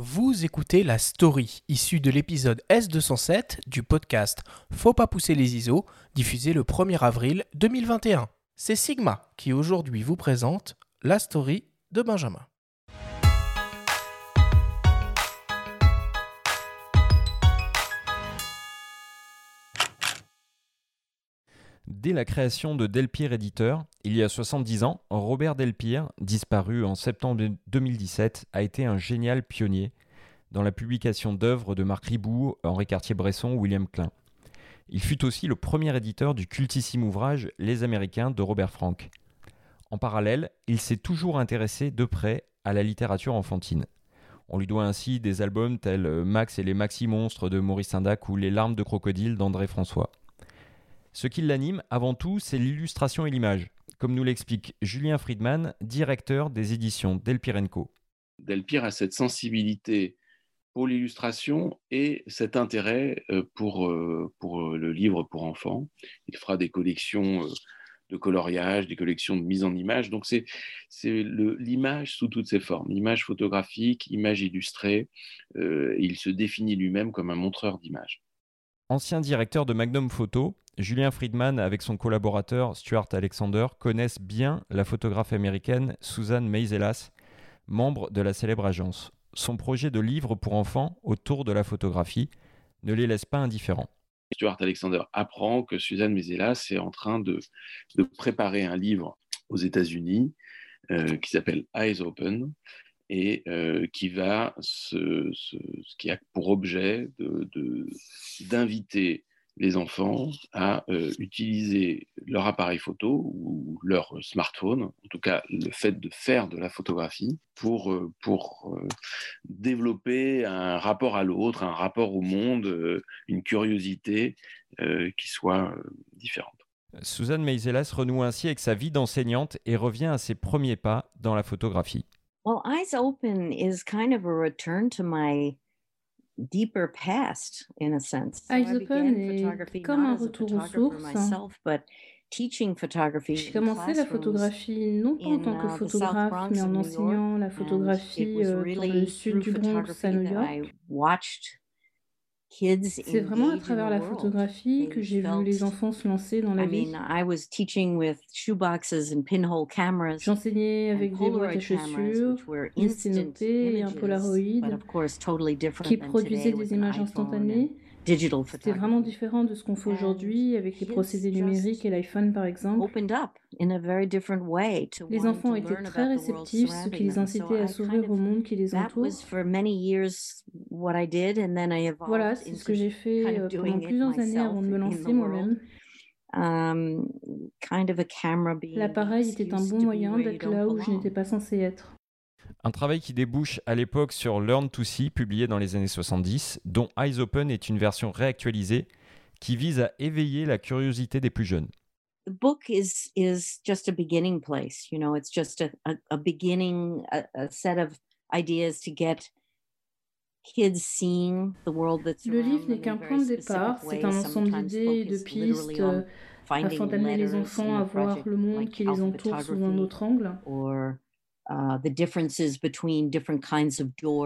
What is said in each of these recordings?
Vous écoutez la story issue de l'épisode S207 du podcast Faut pas pousser les ISO, diffusé le 1er avril 2021. C'est Sigma qui aujourd'hui vous présente la story de Benjamin. Dès la création de Delpire Éditeur, il y a 70 ans, Robert Delpire, disparu en septembre 2017, a été un génial pionnier dans la publication d'œuvres de Marc Ribou, Henri Cartier-Bresson ou William Klein. Il fut aussi le premier éditeur du cultissime ouvrage Les Américains de Robert Frank. En parallèle, il s'est toujours intéressé de près à la littérature enfantine. On lui doit ainsi des albums tels Max et les Maxi Monstres de Maurice Sindac ou Les larmes de crocodile d'André François. Ce qui l'anime avant tout, c'est l'illustration et l'image, comme nous l'explique Julien Friedman, directeur des éditions Delpirenco. Delpire a cette sensibilité pour l'illustration et cet intérêt euh, pour, euh, pour euh, le livre pour enfants. Il fera des collections de coloriage, des collections de mise en image. Donc c'est l'image sous toutes ses formes, image photographique, image illustrée. il se définit lui-même comme un montreur d'images. Ancien directeur de Magnum Photo, Julien Friedman, avec son collaborateur Stuart Alexander, connaissent bien la photographe américaine Susan Meiselas, membre de la célèbre agence. Son projet de livre pour enfants autour de la photographie ne les laisse pas indifférents. Stuart Alexander apprend que Susan Meiselas est en train de, préparer un livre aux États-Unis euh, qui s'appelle Eyes Open et euh, qui va ce, qui a pour objet d'inviter les enfants à euh, utiliser leur appareil photo ou leur smartphone, en tout cas le fait de faire de la photographie, pour, euh, pour développer un rapport à l'autre, un rapport au monde, une curiosité qui soit différente. Suzanne Meiselas renoue ainsi avec sa vie d'enseignante et revient à ses premiers pas dans la photographie. Well, Eyes Open is kind of a return to my deeper past in a sense. So Eyes Open est comme un retour aux sources. J'ai commencé la photographie non pas en tant que uh, photographe, mais en enseignant la photographie euh, dans le sud du Bronx à New York. C'est vraiment à travers la photographie que j'ai vu les enfants se lancer dans la vie. J'enseignais avec des boîtes à chaussures, une et un Polaroid qui produisaient des images instantanées c'était vraiment différent de ce qu'on fait aujourd'hui avec les procédés numériques et l'iPhone par exemple. Les enfants étaient très réceptifs, ce qui les incitait à s'ouvrir au monde qui les entoure. Voilà, c'est ce que j'ai fait euh, pendant plusieurs années avant de me lancer moi-même. Um, L'appareil était un bon moyen d'être là où je n'étais pas censé être. Un travail qui débouche à l'époque sur Learn to See, publié dans les années 70, dont Eyes Open est une version réactualisée qui vise à éveiller la curiosité des plus jeunes. The book is is just a beginning place, you know, it's just a, a, a beginning, a, a set of ideas to get kids seeing the world that's Le livre n'est qu'un point de départ, c'est un ensemble d'idées et de pistes euh, afin d'amener les enfants à voir le monde qui les entoure sous un autre angle. Uh,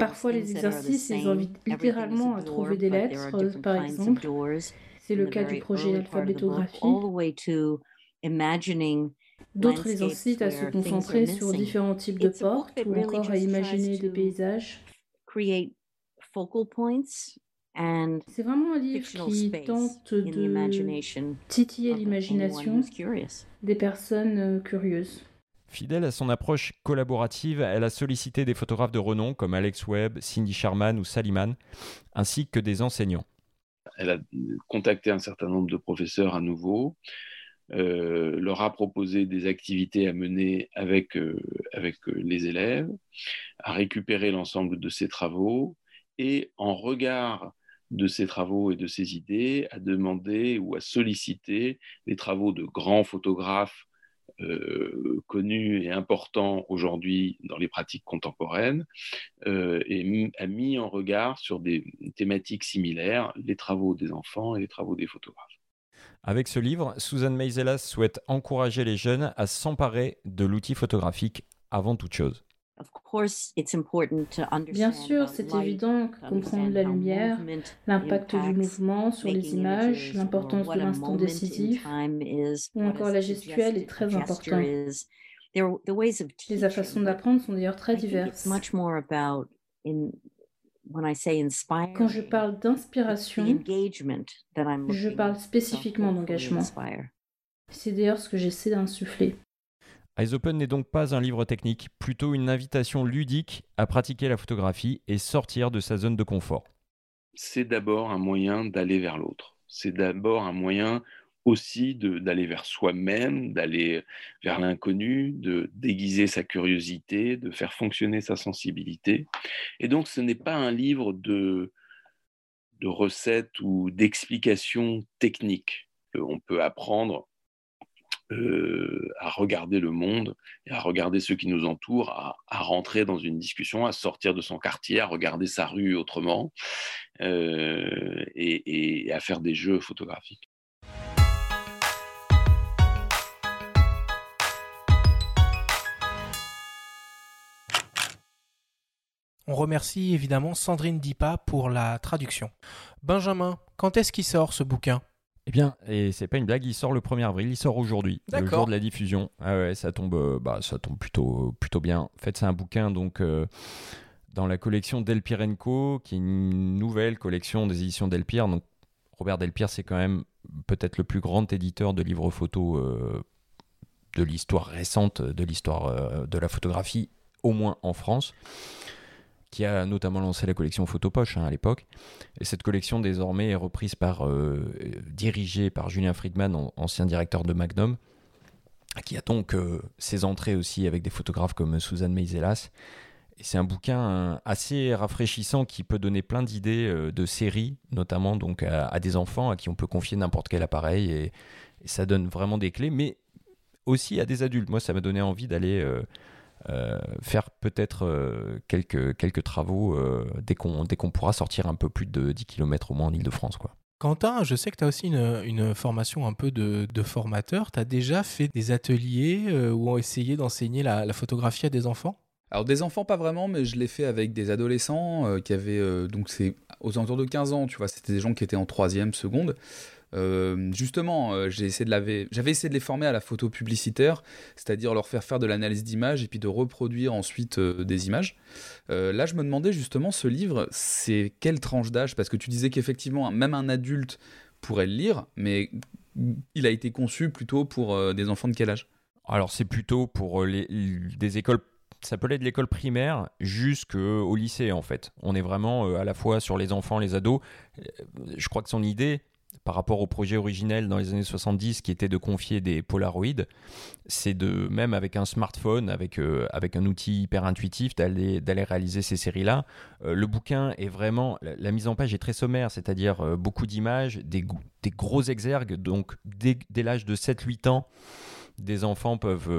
Parfois, les exercices, ils invitent littéralement à trouver des lettres, par exemple. C'est le cas du projet Alphabétographie. D'autres les incitent à se concentrer sur différents types de portes ou encore à imaginer des paysages. C'est vraiment un livre qui tente de titiller l'imagination des personnes euh, curieuses. Fidèle à son approche collaborative, elle a sollicité des photographes de renom comme Alex Webb, Cindy Sherman ou Saliman, ainsi que des enseignants. Elle a contacté un certain nombre de professeurs à nouveau, euh, leur a proposé des activités à mener avec, euh, avec euh, les élèves, a récupéré l'ensemble de ses travaux et en regard de ses travaux et de ses idées, a demandé ou a sollicité les travaux de grands photographes euh, connu et important aujourd'hui dans les pratiques contemporaines euh, et a mis en regard sur des thématiques similaires les travaux des enfants et les travaux des photographes. Avec ce livre, Susan Meiselas souhaite encourager les jeunes à s'emparer de l'outil photographique avant toute chose. Bien sûr, c'est évident que comprendre la lumière, l'impact du mouvement sur les images, l'importance de l'instant décisif, ou encore la gestuelle est très important. Les façons d'apprendre sont d'ailleurs très diverses. Quand je parle d'inspiration, je parle spécifiquement d'engagement. C'est d'ailleurs ce que j'essaie d'insuffler. Eyes Open n'est donc pas un livre technique, plutôt une invitation ludique à pratiquer la photographie et sortir de sa zone de confort. C'est d'abord un moyen d'aller vers l'autre. C'est d'abord un moyen aussi d'aller vers soi-même, d'aller vers l'inconnu, de déguiser sa curiosité, de faire fonctionner sa sensibilité. Et donc ce n'est pas un livre de, recettes ou d'explications techniques. On peut apprendre euh, à regarder le monde et à regarder ceux qui nous entourent, à, rentrer dans une discussion, à sortir de son quartier, à regarder sa rue autrement euh, et, à faire des jeux photographiques. On remercie évidemment Sandrine Dipa pour la traduction. Benjamin, quand est-ce qu'il sort ce bouquin? Eh bien, et c'est pas une blague, il sort le 1er avril, il sort aujourd'hui, le jour de la diffusion. Ah ouais, ça tombe, euh, bah, ça tombe plutôt, plutôt bien. En fait, c'est un bouquin donc euh, dans la collection Delpirenko, qui est une nouvelle collection des éditions Delpire. Donc, Robert Delpire, c'est quand même peut-être le plus grand éditeur de livres photos euh, de l'histoire récente, de l'histoire de la photographie, au moins en France qui a notamment lancé la collection Photopoche hein, à l'époque. Et cette collection désormais est reprise par, euh, dirigée par Julien Friedman, ancien directeur de Magnum, qui a donc euh, ses entrées aussi avec des photographes comme Suzanne Meiselas. Et c'est un bouquin assez rafraîchissant qui peut donner plein d'idées euh, de séries, notamment donc à, des enfants à qui on peut confier n'importe quel appareil et, et, ça donne vraiment des clés, mais aussi à des adultes. Moi, ça m'a donné envie d'aller euh, faire peut-être euh, quelques, travaux euh, dès qu'on pourra sortir un peu plus de 10 km au moins en Ile-de-France. Quentin, je sais que tu as aussi une, formation un peu de, formateur. Tu as déjà fait des ateliers ou ont essayé d'enseigner la, photographie à des enfants? Alors des enfants pas vraiment, mais je l'ai fait avec des adolescents qui avaient donc c'est aux alentours de 15 ans, tu vois, c'était des gens qui étaient en troisième, seconde. Euh, justement, euh, j'ai essayé de j'avais essayé de les former à la photo publicitaire, c'est-à-dire leur faire faire de l'analyse d'images et puis de reproduire ensuite euh, des images. là, je me demandais justement, ce livre, c'est quelle tranche d'âge? Parce que tu disais qu'effectivement, même un adulte pourrait le lire, mais il a été conçu plutôt pour des enfants de quel âge? Alors, c'est plutôt pour les, des écoles ça peut être de l'école primaire jusqu'au lycée en fait. On est vraiment à la fois sur les enfants, les ados. Je crois que son idée, par rapport au projet originel dans les années 70 qui était de confier des Polaroids, c'est de, même avec un smartphone, avec, euh, avec un outil hyper intuitif, d'aller, réaliser ces séries-là. Euh, le bouquin est vraiment, la, mise en page est très sommaire, c'est-à-dire euh, beaucoup d'images, des, gros exergues, donc dès l'âge de 7-8 ans, des enfants peuvent,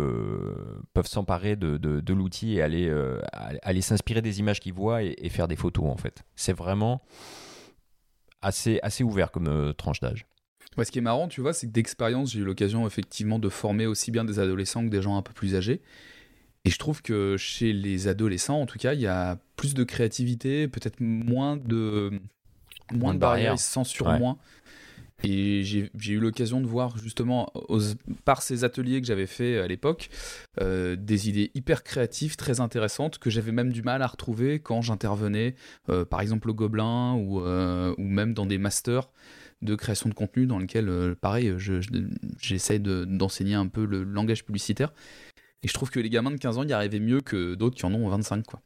peuvent s'emparer de, de, l'outil et aller, aller s'inspirer des images qu'ils voient et, et, faire des photos en fait. C'est vraiment assez, assez ouvert comme euh, tranche d'âge. ce qui est marrant, tu vois, c'est que d'expérience, j'ai eu l'occasion effectivement de former aussi bien des adolescents que des gens un peu plus âgés. Et je trouve que chez les adolescents, en tout cas, il y a plus de créativité, peut-être moins de, moins, de barrières, sans sur moins. Et j'ai eu l'occasion de voir justement par ces ateliers que j'avais fait à l'époque euh, des idées hyper créatives, très intéressantes que j'avais même du mal à retrouver quand j'intervenais euh, par exemple au Gobelin ou, euh, ou même dans des masters de création de contenu dans lesquels, pareil, j'essaie d'enseigner un peu le langage publicitaire. Et je trouve que les gamins de 15 ans y arrivaient mieux que d'autres qui en ont 25. Quoi.